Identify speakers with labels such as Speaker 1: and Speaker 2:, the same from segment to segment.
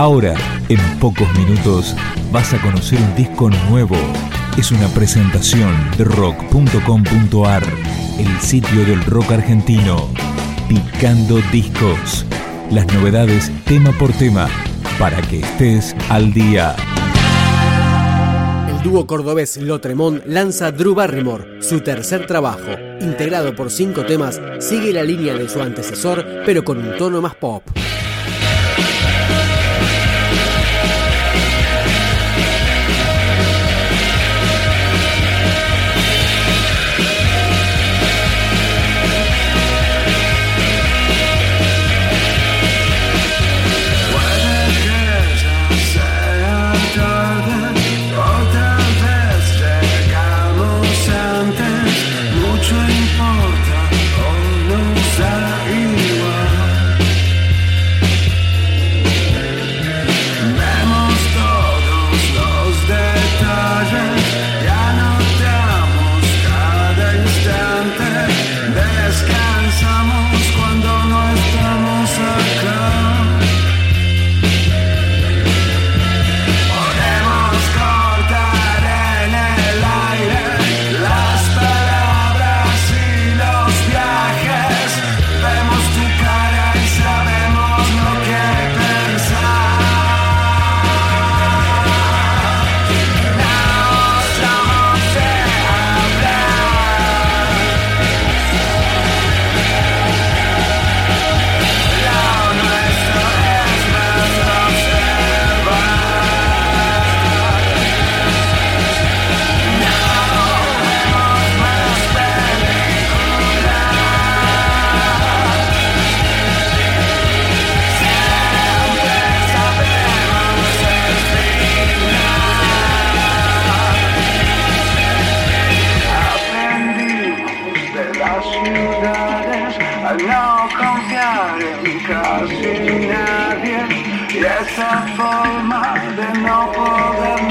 Speaker 1: Ahora, en pocos minutos, vas a conocer un disco nuevo. Es una presentación de rock.com.ar, el sitio del rock argentino. Picando discos. Las novedades tema por tema, para que estés al día.
Speaker 2: El dúo cordobés Lotremont lanza Drew Barrymore, su tercer trabajo. Integrado por cinco temas, sigue la línea de su antecesor, pero con un tono más pop.
Speaker 3: No confiar en casi nadie. Y esa forma de no poder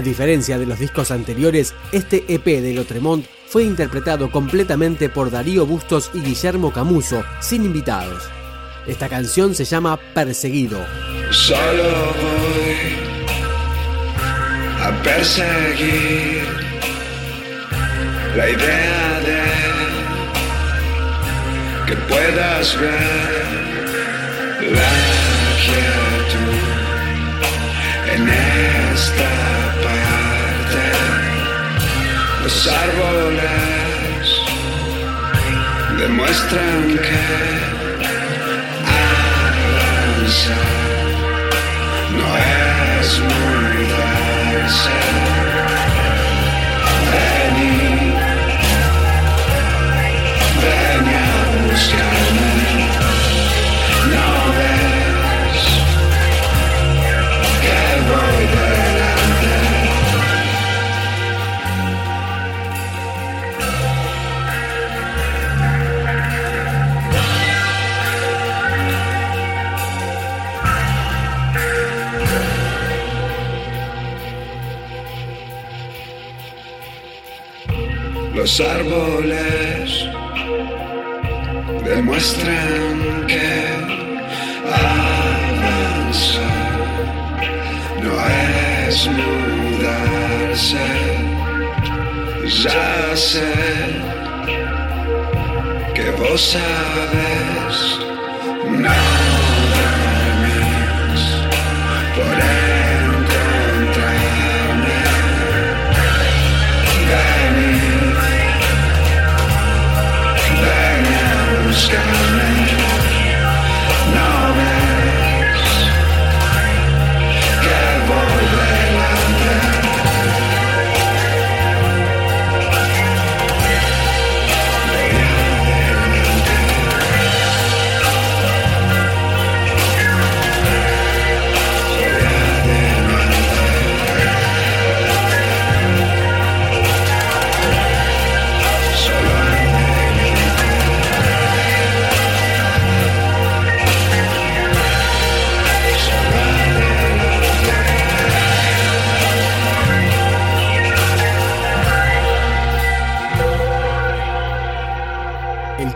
Speaker 2: A diferencia de los discos anteriores, este EP de Lotremont fue interpretado completamente por Darío Bustos y Guillermo Camuso, sin invitados. Esta canción se llama Perseguido.
Speaker 3: Solo voy a perseguir la idea de que puedas ver demuestran que avanzar no es muy Los árboles demuestran que avanzar no es mudarse. Ya sé que vos sabes nada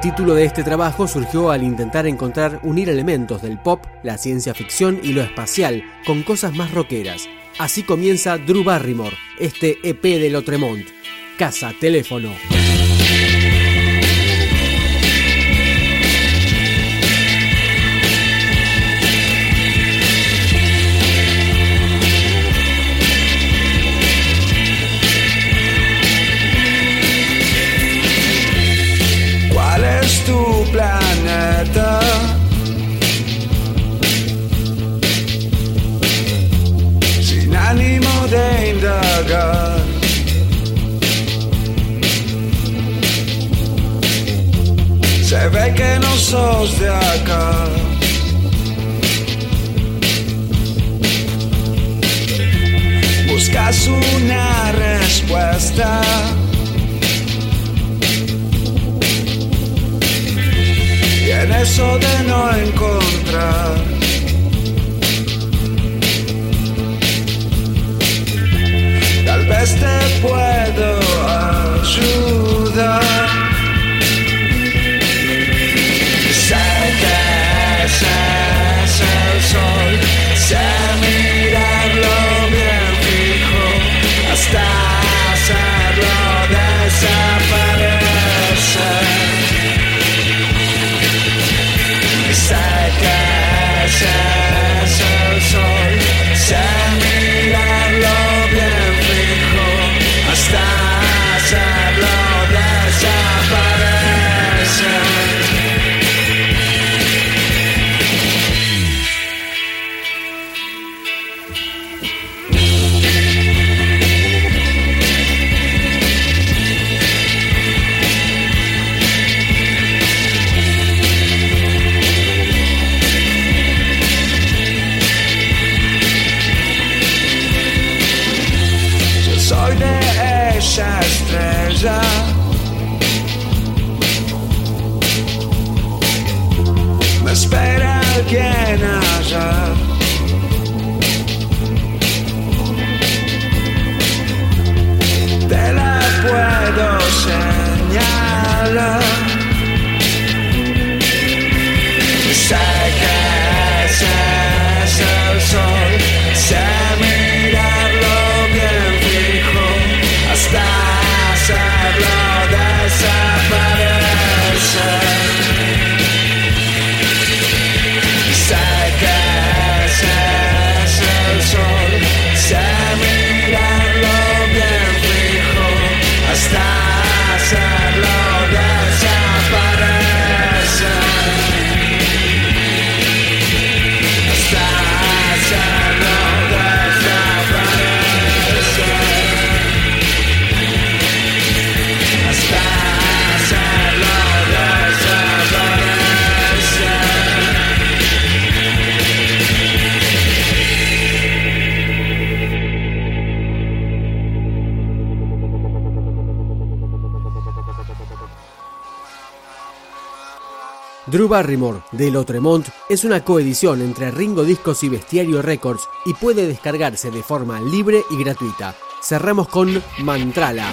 Speaker 2: título de este trabajo surgió al intentar encontrar unir elementos del pop, la ciencia ficción y lo espacial con cosas más rockeras. Así comienza Drew Barrymore, este EP de Lotremont. Casa, teléfono.
Speaker 3: Ve que no sos de acá. Buscas una respuesta. Y en eso de no encontrar Tal vez te
Speaker 2: Drew Barrymore de Lotremont es una coedición entre Ringo Discos y Bestiario Records y puede descargarse de forma libre y gratuita. Cerramos con Mantrala.